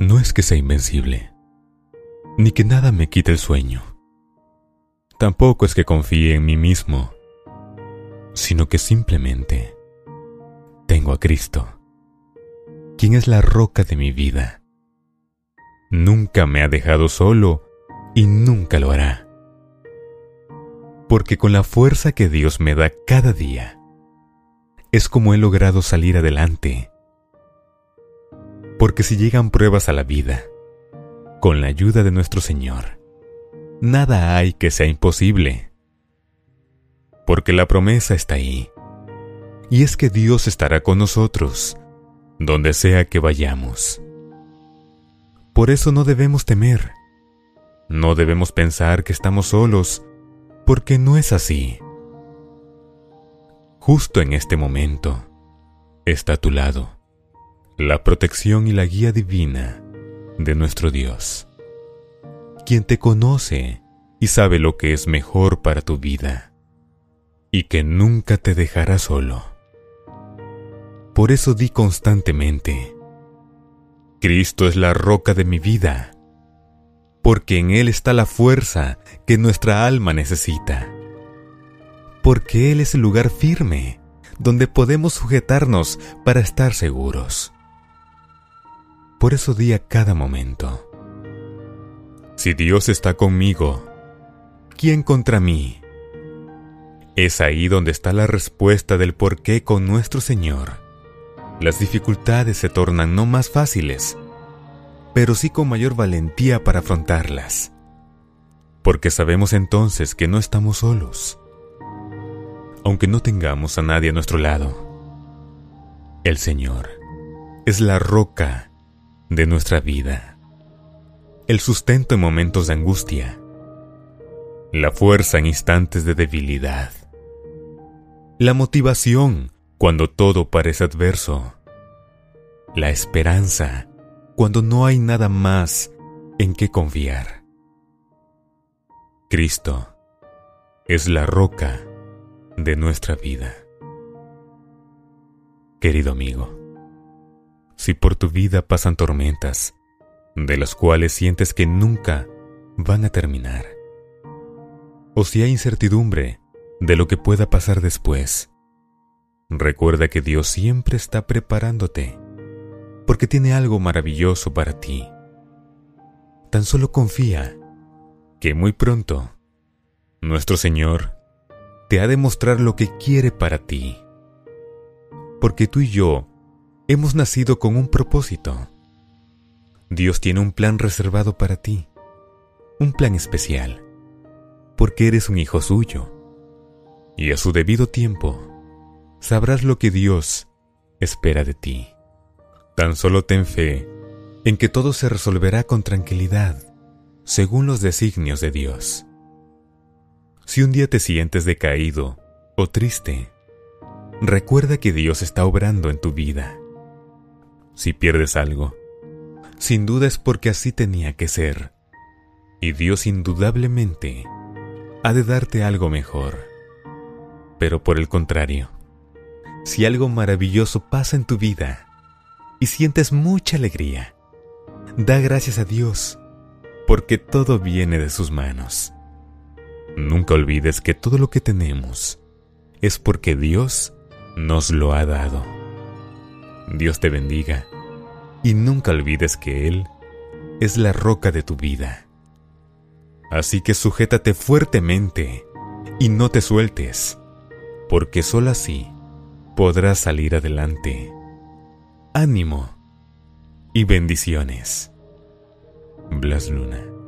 No es que sea invencible, ni que nada me quite el sueño. Tampoco es que confíe en mí mismo, sino que simplemente tengo a Cristo, quien es la roca de mi vida. Nunca me ha dejado solo y nunca lo hará. Porque con la fuerza que Dios me da cada día, es como he logrado salir adelante. Porque si llegan pruebas a la vida, con la ayuda de nuestro Señor, nada hay que sea imposible. Porque la promesa está ahí, y es que Dios estará con nosotros, donde sea que vayamos. Por eso no debemos temer, no debemos pensar que estamos solos, porque no es así. Justo en este momento está a tu lado la protección y la guía divina de nuestro Dios, quien te conoce y sabe lo que es mejor para tu vida, y que nunca te dejará solo. Por eso di constantemente, Cristo es la roca de mi vida, porque en Él está la fuerza que nuestra alma necesita porque Él es el lugar firme donde podemos sujetarnos para estar seguros. Por eso di a cada momento, si Dios está conmigo, ¿quién contra mí? Es ahí donde está la respuesta del por qué con nuestro Señor las dificultades se tornan no más fáciles, pero sí con mayor valentía para afrontarlas, porque sabemos entonces que no estamos solos aunque no tengamos a nadie a nuestro lado. El Señor es la roca de nuestra vida, el sustento en momentos de angustia, la fuerza en instantes de debilidad, la motivación cuando todo parece adverso, la esperanza cuando no hay nada más en que confiar. Cristo es la roca de nuestra vida. Querido amigo, si por tu vida pasan tormentas, de las cuales sientes que nunca van a terminar, o si hay incertidumbre de lo que pueda pasar después, recuerda que Dios siempre está preparándote, porque tiene algo maravilloso para ti. Tan solo confía que muy pronto nuestro Señor te ha de mostrar lo que quiere para ti. Porque tú y yo hemos nacido con un propósito. Dios tiene un plan reservado para ti, un plan especial, porque eres un hijo suyo. Y a su debido tiempo, sabrás lo que Dios espera de ti. Tan solo ten fe en que todo se resolverá con tranquilidad, según los designios de Dios. Si un día te sientes decaído o triste, recuerda que Dios está obrando en tu vida. Si pierdes algo, sin duda es porque así tenía que ser. Y Dios indudablemente ha de darte algo mejor. Pero por el contrario, si algo maravilloso pasa en tu vida y sientes mucha alegría, da gracias a Dios, porque todo viene de sus manos. Nunca olvides que todo lo que tenemos es porque Dios nos lo ha dado. Dios te bendiga y nunca olvides que Él es la roca de tu vida. Así que sujétate fuertemente y no te sueltes, porque solo así podrás salir adelante. Ánimo y bendiciones. Blas Luna.